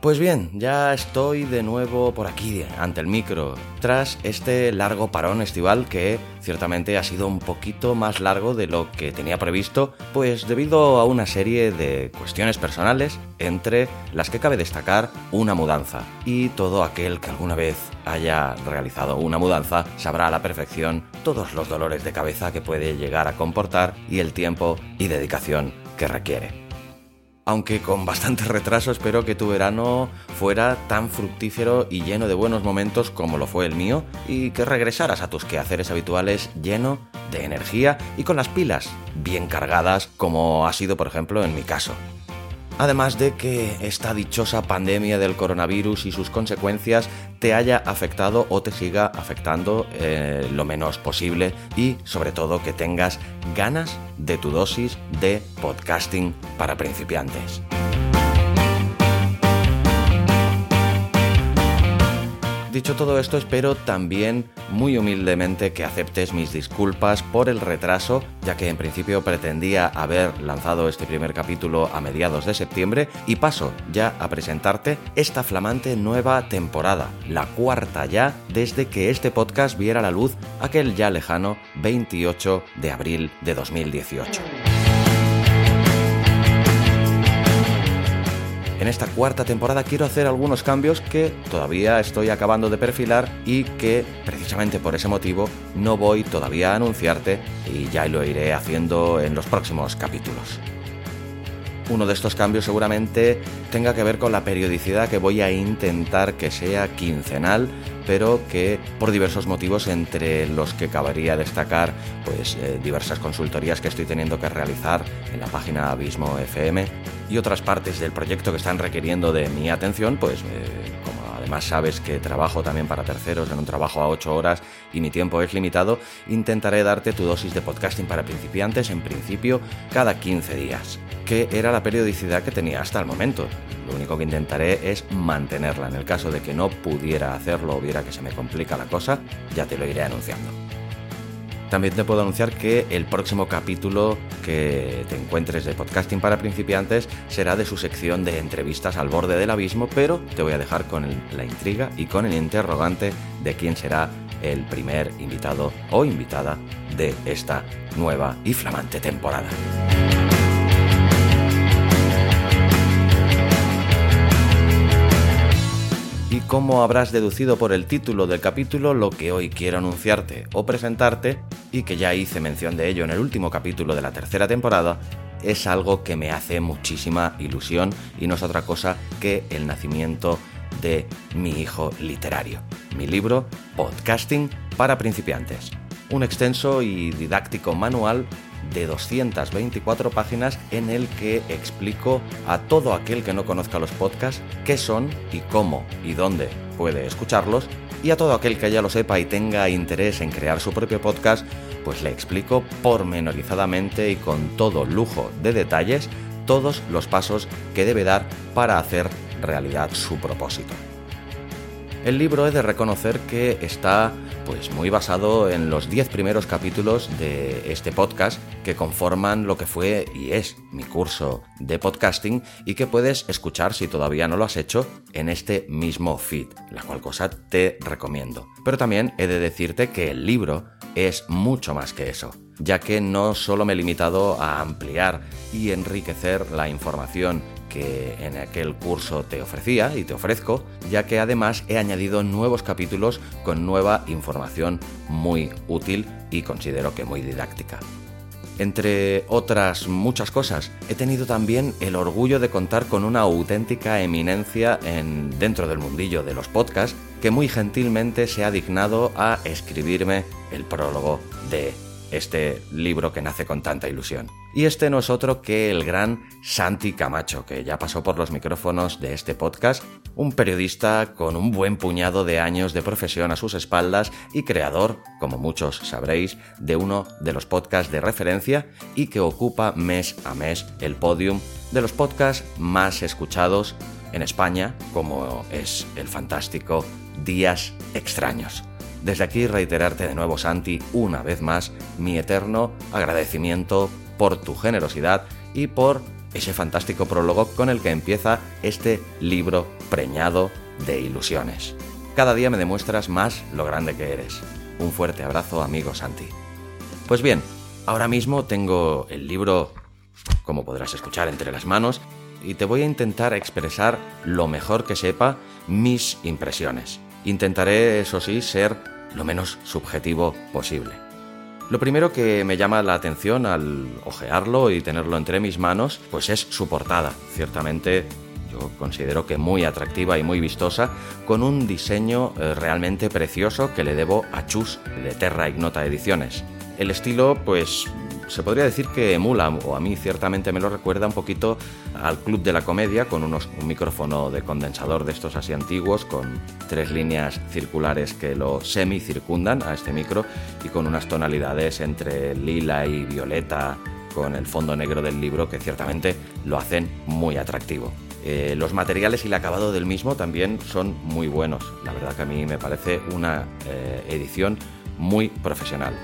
Pues bien, ya estoy de nuevo por aquí, ante el micro, tras este largo parón estival que ciertamente ha sido un poquito más largo de lo que tenía previsto, pues debido a una serie de cuestiones personales, entre las que cabe destacar una mudanza. Y todo aquel que alguna vez haya realizado una mudanza sabrá a la perfección todos los dolores de cabeza que puede llegar a comportar y el tiempo y dedicación que requiere aunque con bastante retraso espero que tu verano fuera tan fructífero y lleno de buenos momentos como lo fue el mío y que regresaras a tus quehaceres habituales lleno de energía y con las pilas bien cargadas como ha sido por ejemplo en mi caso. Además de que esta dichosa pandemia del coronavirus y sus consecuencias te haya afectado o te siga afectando eh, lo menos posible y sobre todo que tengas ganas de tu dosis de podcasting para principiantes. Dicho todo esto, espero también muy humildemente que aceptes mis disculpas por el retraso, ya que en principio pretendía haber lanzado este primer capítulo a mediados de septiembre y paso ya a presentarte esta flamante nueva temporada, la cuarta ya desde que este podcast viera la luz aquel ya lejano 28 de abril de 2018. En esta cuarta temporada quiero hacer algunos cambios que todavía estoy acabando de perfilar y que precisamente por ese motivo no voy todavía a anunciarte y ya lo iré haciendo en los próximos capítulos. Uno de estos cambios seguramente tenga que ver con la periodicidad que voy a intentar que sea quincenal, pero que por diversos motivos entre los que cabería destacar pues eh, diversas consultorías que estoy teniendo que realizar en la página Abismo FM y otras partes del proyecto que están requiriendo de mi atención, pues eh, como además sabes que trabajo también para terceros en un trabajo a 8 horas y mi tiempo es limitado, intentaré darte tu dosis de podcasting para principiantes en principio cada 15 días, que era la periodicidad que tenía hasta el momento. Lo único que intentaré es mantenerla. En el caso de que no pudiera hacerlo o viera que se me complica la cosa, ya te lo iré anunciando. También te puedo anunciar que el próximo capítulo que te encuentres de podcasting para principiantes será de su sección de entrevistas al borde del abismo, pero te voy a dejar con la intriga y con el interrogante de quién será el primer invitado o invitada de esta nueva y flamante temporada. Y como habrás deducido por el título del capítulo, lo que hoy quiero anunciarte o presentarte, y que ya hice mención de ello en el último capítulo de la tercera temporada, es algo que me hace muchísima ilusión y no es otra cosa que el nacimiento de mi hijo literario, mi libro Podcasting para principiantes, un extenso y didáctico manual de 224 páginas en el que explico a todo aquel que no conozca los podcasts qué son y cómo y dónde puede escucharlos y a todo aquel que ya lo sepa y tenga interés en crear su propio podcast, pues le explico pormenorizadamente y con todo lujo de detalles todos los pasos que debe dar para hacer realidad su propósito. El libro he de reconocer que está pues muy basado en los 10 primeros capítulos de este podcast que conforman lo que fue y es mi curso de podcasting y que puedes escuchar si todavía no lo has hecho en este mismo feed, la cual cosa te recomiendo. Pero también he de decirte que el libro es mucho más que eso. ya que no solo me he limitado a ampliar y enriquecer la información que en aquel curso te ofrecía y te ofrezco, ya que además he añadido nuevos capítulos con nueva información muy útil y considero que muy didáctica. Entre otras muchas cosas, he tenido también el orgullo de contar con una auténtica eminencia en, dentro del mundillo de los podcasts que muy gentilmente se ha dignado a escribirme el prólogo de este libro que nace con tanta ilusión. Y este no es otro que el gran Santi Camacho, que ya pasó por los micrófonos de este podcast, un periodista con un buen puñado de años de profesión a sus espaldas y creador, como muchos sabréis, de uno de los podcasts de referencia y que ocupa mes a mes el podium de los podcasts más escuchados en España, como es el fantástico Días Extraños. Desde aquí reiterarte de nuevo, Santi, una vez más, mi eterno agradecimiento por tu generosidad y por ese fantástico prólogo con el que empieza este libro preñado de ilusiones. Cada día me demuestras más lo grande que eres. Un fuerte abrazo, amigo Santi. Pues bien, ahora mismo tengo el libro, como podrás escuchar, entre las manos y te voy a intentar expresar lo mejor que sepa mis impresiones. Intentaré, eso sí, ser lo menos subjetivo posible. Lo primero que me llama la atención al ojearlo y tenerlo entre mis manos, pues es su portada. Ciertamente yo considero que muy atractiva y muy vistosa, con un diseño eh, realmente precioso que le debo a Chus de Terra Ignota Ediciones. El estilo, pues se podría decir que emula, o a mí ciertamente me lo recuerda un poquito al Club de la Comedia, con unos, un micrófono de condensador de estos así antiguos, con tres líneas circulares que lo semicircundan a este micro y con unas tonalidades entre lila y violeta, con el fondo negro del libro que ciertamente lo hacen muy atractivo. Eh, los materiales y el acabado del mismo también son muy buenos. La verdad que a mí me parece una eh, edición muy profesional.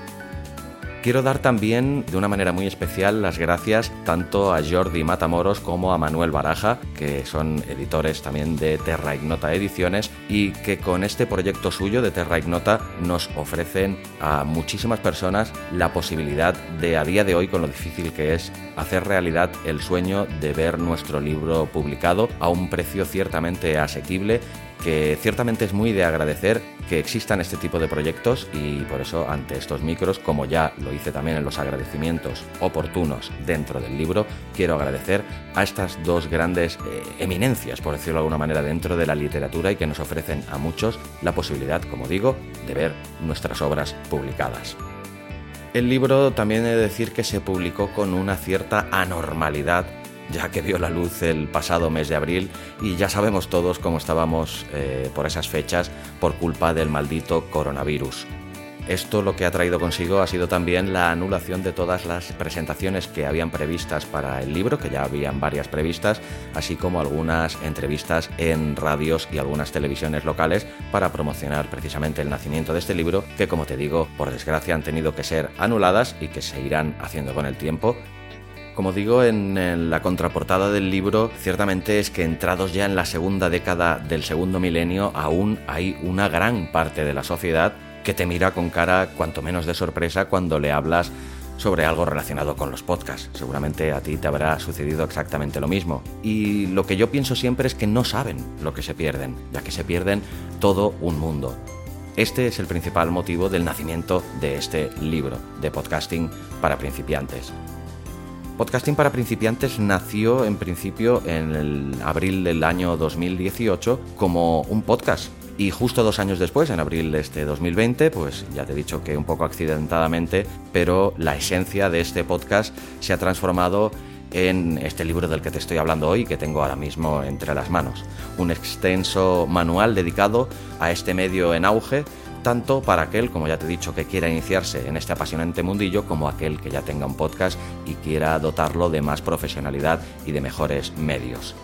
Quiero dar también de una manera muy especial las gracias tanto a Jordi Matamoros como a Manuel Baraja, que son editores también de Terra Ignota Ediciones y que con este proyecto suyo de Terra Ignota nos ofrecen a muchísimas personas la posibilidad de a día de hoy, con lo difícil que es, hacer realidad el sueño de ver nuestro libro publicado a un precio ciertamente asequible que ciertamente es muy de agradecer que existan este tipo de proyectos y por eso ante estos micros, como ya lo hice también en los agradecimientos oportunos dentro del libro, quiero agradecer a estas dos grandes eh, eminencias, por decirlo de alguna manera, dentro de la literatura y que nos ofrecen a muchos la posibilidad, como digo, de ver nuestras obras publicadas. El libro también he de decir que se publicó con una cierta anormalidad ya que vio la luz el pasado mes de abril y ya sabemos todos cómo estábamos eh, por esas fechas por culpa del maldito coronavirus. Esto lo que ha traído consigo ha sido también la anulación de todas las presentaciones que habían previstas para el libro, que ya habían varias previstas, así como algunas entrevistas en radios y algunas televisiones locales para promocionar precisamente el nacimiento de este libro, que como te digo, por desgracia han tenido que ser anuladas y que se irán haciendo con el tiempo como digo en, la contraportada del libro, ciertamente es que entrados ya en la segunda década del segundo milenio, aún hay una gran parte de la sociedad que te mira con cara cuanto menos de sorpresa cuando le hablas sobre algo relacionado con los podcasts. Seguramente a ti te habrá sucedido exactamente lo mismo. Y lo que yo pienso siempre es que no saben lo que se pierden, ya que se pierden todo un mundo. Este es el principal motivo del nacimiento de este libro de podcasting para principiantes. Podcasting para principiantes nació en principio en abril del año 2018 como un podcast. Y justo dos años después, en abril de este 2020, pues ya te he dicho que un poco accidentadamente, pero la esencia de este podcast se ha transformado en este libro del que te estoy hablando hoy, que tengo ahora mismo entre las manos. Un extenso manual dedicado a este medio en auge tanto para aquel, como ya te he dicho, que quiera iniciarse en este apasionante mundillo, como aquel que ya tenga un podcast y quiera dotarlo de más profesionalidad y de mejores medios.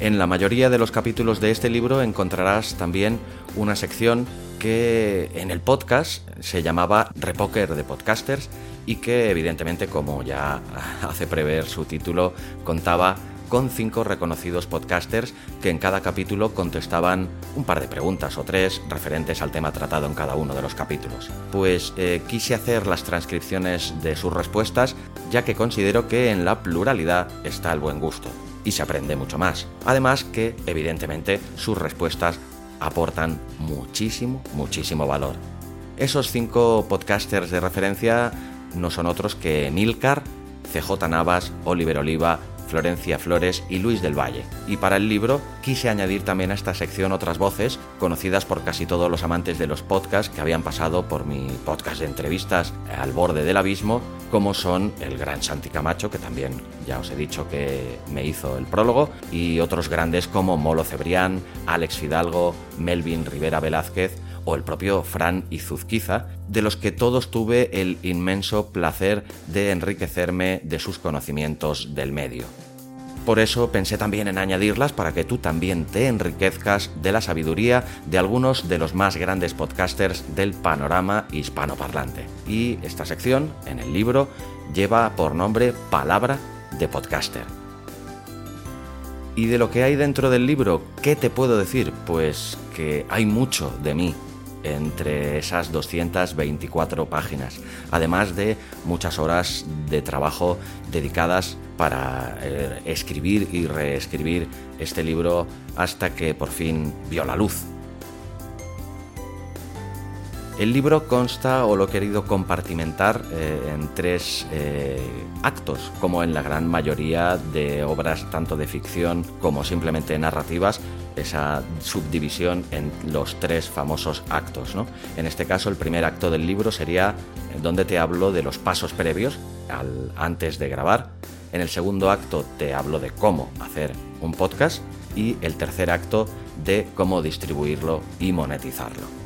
En la mayoría de los capítulos de este libro encontrarás también una sección que en el podcast se llamaba Repoker de Podcasters y que evidentemente, como ya hace prever su título, contaba con cinco reconocidos podcasters que en cada capítulo contestaban un par de preguntas o tres referentes al tema tratado en cada uno de los capítulos. Pues eh, quise hacer las transcripciones de sus respuestas ya que considero que en la pluralidad está el buen gusto y se aprende mucho más. Además que, evidentemente, sus respuestas aportan muchísimo, muchísimo valor. Esos cinco podcasters de referencia no son otros que Milcar, CJ Navas, Oliver Oliva, Florencia Flores y Luis del Valle. Y para el libro quise añadir también a esta sección otras voces conocidas por casi todos los amantes de los podcasts que habían pasado por mi podcast de entrevistas al borde del abismo, como son el gran Santi Camacho, que también ya os he dicho que me hizo el prólogo, y otros grandes como Molo Cebrián, Alex Fidalgo, Melvin Rivera Velázquez, o el propio Fran Izuzquiza, de los que todos tuve el inmenso placer de enriquecerme de sus conocimientos del medio. Por eso pensé también en añadirlas para que tú también te enriquezcas de la sabiduría de algunos de los más grandes podcasters del panorama hispanoparlante. Y esta sección, en el libro, lleva por nombre Palabra de Podcaster. Y de lo que hay dentro del libro, ¿qué te puedo decir? Pues que hay mucho de mí entre esas 224 páginas, además de muchas horas de trabajo dedicadas para eh, escribir y reescribir este libro hasta que por fin vio la luz. El libro consta o lo he querido compartimentar eh, en tres eh, actos, como en la gran mayoría de obras tanto de ficción como simplemente narrativas, esa subdivisión en los tres famosos actos. En este caso, el primer acto del libro sería eh, donde te hablo de los pasos previos antes de grabar. En el segundo acto te hablo de cómo hacer un podcast y el tercer acto de cómo distribuirlo y monetizarlo.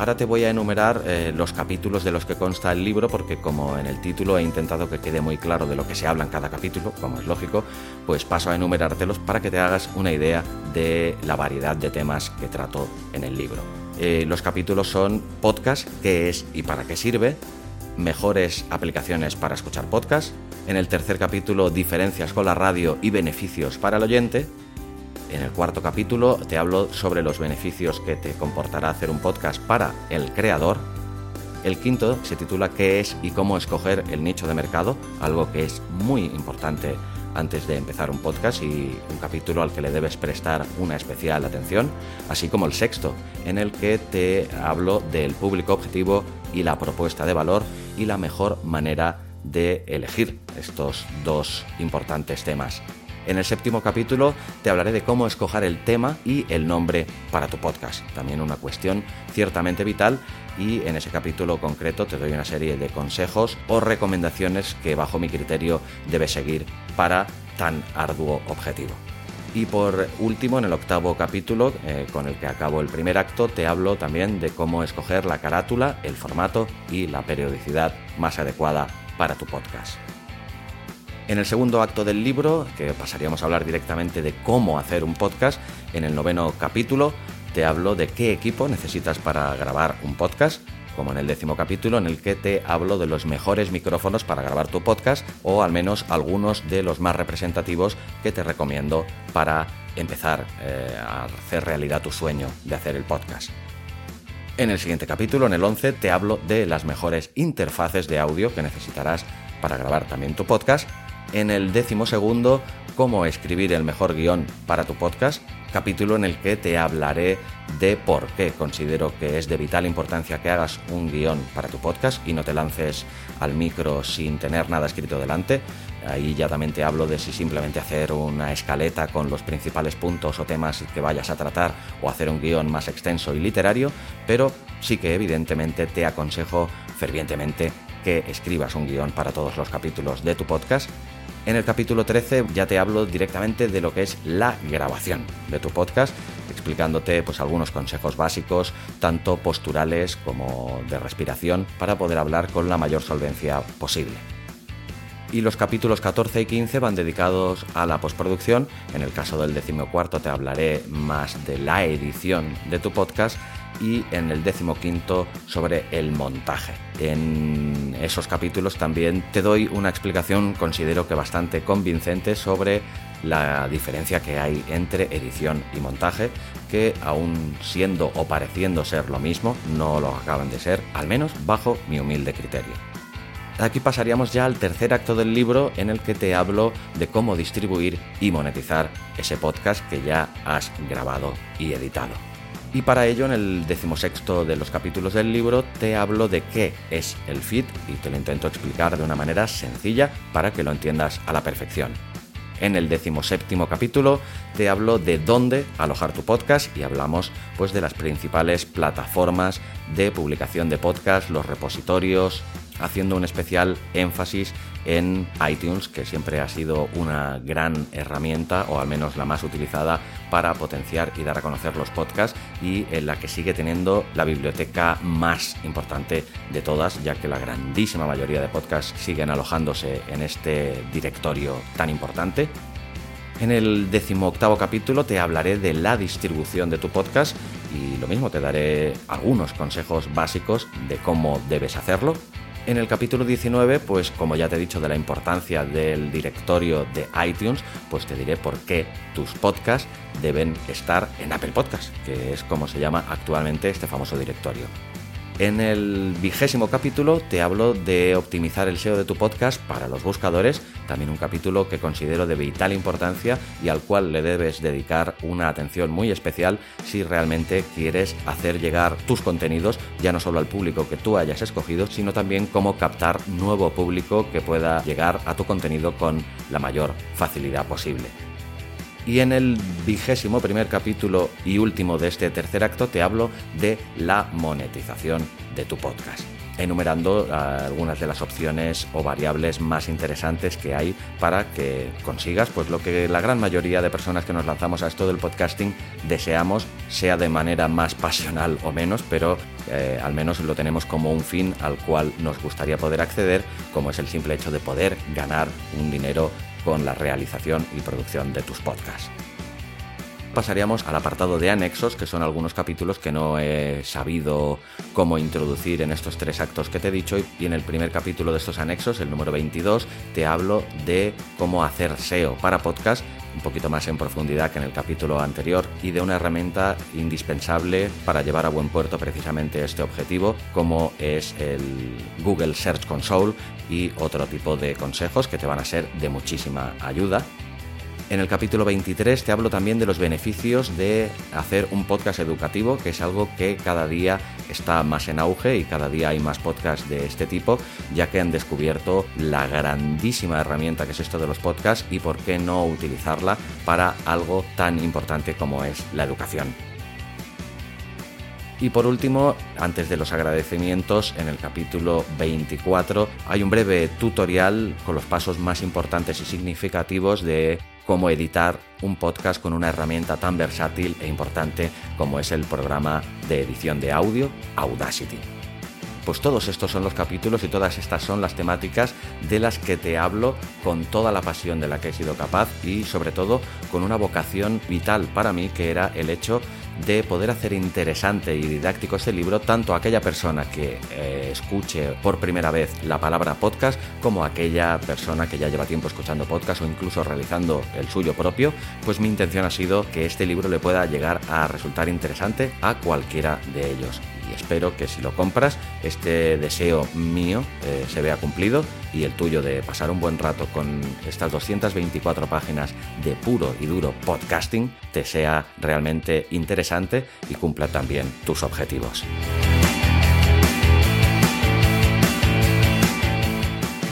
Ahora te voy a enumerar eh, los capítulos de los que consta el libro porque como en el título he intentado que quede muy claro de lo que se habla en cada capítulo, como es lógico, pues paso a enumerártelos para que te hagas una idea de la variedad de temas que trato en el libro. Eh, los capítulos son podcast, qué es y para qué sirve, mejores aplicaciones para escuchar podcast, en el tercer capítulo diferencias con la radio y beneficios para el oyente, en el cuarto capítulo te hablo sobre los beneficios que te comportará hacer un podcast para el creador. El quinto se titula ¿Qué es y cómo escoger el nicho de mercado? Algo que es muy importante antes de empezar un podcast y un capítulo al que le debes prestar una especial atención, así como el sexto, en el que te hablo del público objetivo y la propuesta de valor y la mejor manera de elegir estos dos importantes temas. En el séptimo capítulo te hablaré de cómo escoger el tema y el nombre para tu podcast. También una cuestión ciertamente vital y en ese capítulo concreto te doy una serie de consejos o recomendaciones que bajo mi criterio debes seguir para tan arduo objetivo. Y por último, en el octavo capítulo, eh, con el que acabo el primer acto, te hablo también de cómo escoger la carátula, el formato y la periodicidad más adecuada para tu podcast. En el segundo acto del libro, que pasaríamos a hablar directamente de cómo hacer un podcast, en el noveno capítulo te hablo de qué equipo necesitas para grabar un podcast, como en el décimo capítulo en el que te hablo de los mejores micrófonos para grabar tu podcast o al menos algunos de los más representativos que te recomiendo para empezar eh, a hacer realidad tu sueño de hacer el podcast. En el siguiente capítulo, en el 11, te hablo de las mejores interfaces de audio que necesitarás para grabar también tu podcast en el décimo segundo cómo escribir el mejor guion para tu podcast, capítulo en el que te hablaré de por qué considero que es de vital importancia que hagas un guion para tu podcast y no te lances al micro sin tener nada escrito delante. Ahí ya también te hablo de si simplemente hacer una escaleta con los principales puntos o temas que vayas a tratar o hacer un guion más extenso y literario, pero sí que evidentemente te aconsejo fervientemente que escribas un guion para todos los capítulos de tu podcast en el capítulo 13 ya te hablo directamente de lo que es la grabación de tu podcast, explicándote pues algunos consejos básicos, tanto posturales como de respiración, para poder hablar con la mayor solvencia posible. Y los capítulos 14 y 15 van dedicados a la postproducción. En el caso del decimocuarto te hablaré más de la edición de tu podcast y en el décimo quinto sobre el montaje. En esos capítulos también te doy una explicación considero que bastante convincente sobre la diferencia que hay entre edición y montaje, que aún siendo o pareciendo ser lo mismo, no lo acaban de ser, al menos bajo mi humilde criterio. Aquí pasaríamos ya al tercer acto del libro en el que te hablo de cómo distribuir y monetizar ese podcast que ya has grabado y editado. Y para ello, en el decimosexto de los capítulos del libro, te hablo de qué es el feed y te lo intento explicar de una manera sencilla para que lo entiendas a la perfección. En el decimoséptimo capítulo te hablo de dónde alojar tu podcast y hablamos pues de las principales plataformas de publicación de podcast, los repositorios, haciendo un especial énfasis en iTunes, que siempre ha sido una gran herramienta, o al menos la más utilizada, para potenciar y dar a conocer los podcasts, y en la que sigue teniendo la biblioteca más importante de todas, ya que la grandísima mayoría de podcasts siguen alojándose en este directorio tan importante. En el decimoctavo capítulo te hablaré de la distribución de tu podcast y lo mismo te daré algunos consejos básicos de cómo debes hacerlo. En el capítulo 19, pues como ya te he dicho de la importancia del directorio de iTunes, pues te diré por qué tus podcasts deben estar en Apple Podcasts, que es como se llama actualmente este famoso directorio. En el vigésimo capítulo te hablo de optimizar el SEO de tu podcast para los buscadores, también un capítulo que considero de vital importancia y al cual le debes dedicar una atención muy especial si realmente quieres hacer llegar tus contenidos ya no solo al público que tú hayas escogido, sino también cómo captar nuevo público que pueda llegar a tu contenido con la mayor facilidad posible. Y en el vigésimo primer capítulo y último de este tercer acto te hablo de la monetización de tu podcast enumerando ah, algunas de las opciones o variables más interesantes que hay para que consigas pues lo que la gran mayoría de personas que nos lanzamos a esto del podcasting deseamos, sea de manera más pasional o menos, pero eh, al menos lo tenemos como un fin al cual nos gustaría poder acceder, como es el simple hecho de poder ganar un dinero con la realización y producción de tus podcasts. Pasaríamos al apartado de anexos, que son algunos capítulos que no he sabido cómo introducir en estos tres actos que te he dicho. Y en el primer capítulo de estos anexos, el número 22, te hablo de cómo hacer SEO para podcast un poquito más en profundidad que en el capítulo anterior y de una herramienta indispensable para llevar a buen puerto precisamente este objetivo como es el Google Search Console y otro tipo de consejos que te van a ser de muchísima ayuda. En el capítulo 23 te hablo también de los beneficios de hacer un podcast educativo, que es algo que cada día está más en auge y cada día hay más podcasts de este tipo, ya que han descubierto la grandísima herramienta que es esto de los podcasts y por qué no utilizarla para algo tan importante como es la educación. Y por último, antes de los agradecimientos, en el capítulo 24 hay un breve tutorial con los pasos más importantes y significativos de cómo editar un podcast con una herramienta tan versátil e importante como es el programa de edición de audio Audacity. Pues todos estos son los capítulos y todas estas son las temáticas de las que te hablo con toda la pasión de la que he sido capaz y sobre todo con una vocación vital para mí que era el hecho de poder hacer interesante y didáctico este libro tanto a aquella persona que eh, escuche por primera vez la palabra podcast como a aquella persona que ya lleva tiempo escuchando podcast o incluso realizando el suyo propio, pues mi intención ha sido que este libro le pueda llegar a resultar interesante a cualquiera de ellos y espero que si lo compras este deseo mío eh, se vea cumplido y el tuyo de pasar un buen rato con estas 224 páginas de puro y duro podcasting te sea realmente interesante y cumpla también tus objetivos.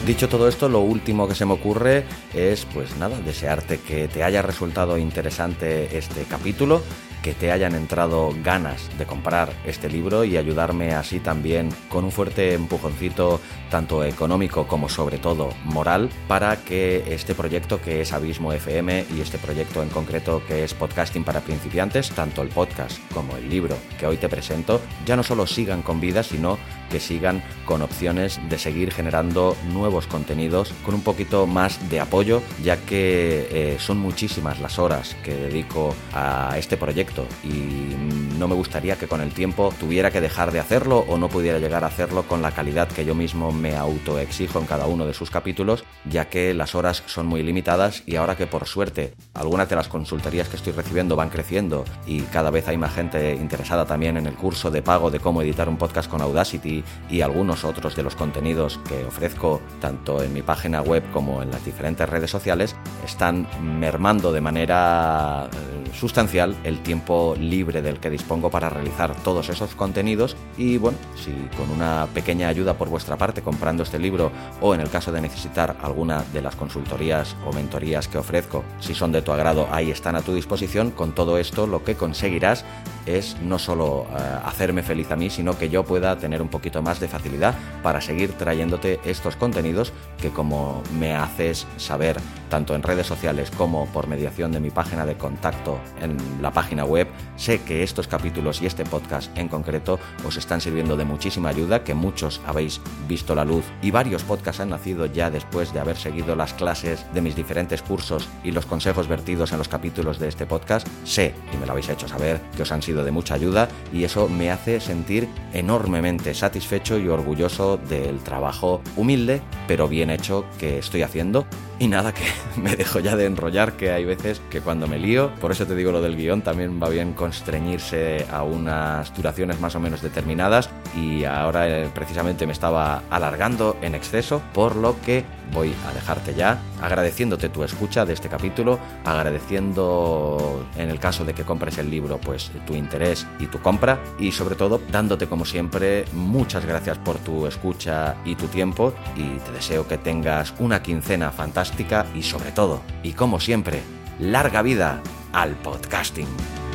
Dicho todo esto, lo último que se me ocurre es, pues nada, desearte que te haya resultado interesante este capítulo que te hayan entrado ganas de comprar este libro y ayudarme así también con un fuerte empujoncito tanto económico como sobre todo moral para que este proyecto que es Abismo FM y este proyecto en concreto que es podcasting para principiantes, tanto el podcast como el libro que hoy te presento, ya no solo sigan con vida, sino que sigan con opciones de seguir generando nuevos contenidos con un poquito más de apoyo, ya que eh, son muchísimas las horas que dedico a este proyecto esto y no me gustaría que con el tiempo tuviera que dejar de hacerlo o no pudiera llegar a hacerlo con la calidad que yo mismo me autoexijo en cada uno de sus capítulos, ya que las horas son muy limitadas y ahora que por suerte algunas de las consultorías que estoy recibiendo van creciendo y cada vez hay más gente interesada también en el curso de pago de cómo editar un podcast con Audacity y algunos otros de los contenidos que ofrezco tanto en mi página web como en las diferentes redes sociales, están mermando de manera eh, sustancial el tiempo libre del que dispongo para realizar todos esos contenidos y bueno, si con una pequeña ayuda por vuestra parte comprando este libro o en el caso de necesitar alguna de las consultorías o mentorías que ofrezco, si son de tu agrado, ahí están a tu disposición. Con todo esto lo que conseguirás es no solo eh, hacerme feliz a mí, sino que yo pueda tener un poquito más de facilidad para seguir trayéndote estos contenidos que como me haces saber tanto en redes sociales como por mediación de mi página de contacto en la página web, sé que estos capítulos y este podcast en concreto os están sirviendo de muchísima ayuda, que muchos habéis visto la luz y varios podcasts han nacido ya después de haber seguido las clases de mis diferentes cursos y los consejos vertidos en los capítulos de este podcast. Sé, y me lo habéis hecho saber, que os han sido de mucha ayuda y eso me hace sentir enormemente satisfecho y orgulloso del trabajo humilde pero bien hecho que estoy haciendo. Y nada, que me dejo ya de enrollar, que hay veces que cuando me lío, por eso te digo lo del guion, también va bien constreñirse a unas duraciones más o menos determinadas y ahora eh, precisamente me estaba alargando en exceso, por lo que voy a dejarte ya agradeciéndote tu escucha de este capítulo, agradeciendo en el caso de que compres el libro pues tu interés y tu compra y sobre todo dándote como siempre muchas gracias por tu escucha y tu tiempo y te deseo que tengas una quincena fantástica y sobre todo y como siempre larga vida al podcasting.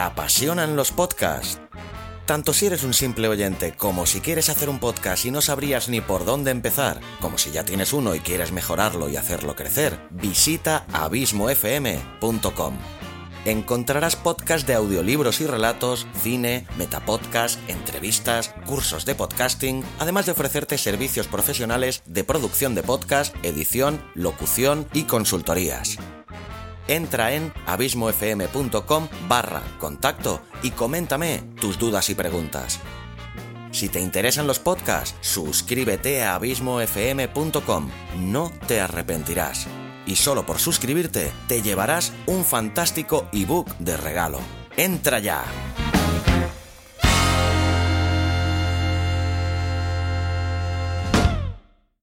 Apasionan los podcasts? Tanto si eres un simple oyente como si quieres hacer un podcast y no sabrías ni por dónde empezar, como si ya tienes uno y quieres mejorarlo y hacerlo crecer, visita abismofm.com. Encontrarás podcasts de audiolibros y relatos, cine, metapodcast, entrevistas, cursos de podcasting, además de ofrecerte servicios profesionales de producción de podcast, edición, locución y consultorías entra en abismofm.com barra contacto y coméntame tus dudas y preguntas. Si te interesan los podcasts, suscríbete a abismofm.com, no te arrepentirás. Y solo por suscribirte te llevarás un fantástico ebook de regalo. ¡Entra ya!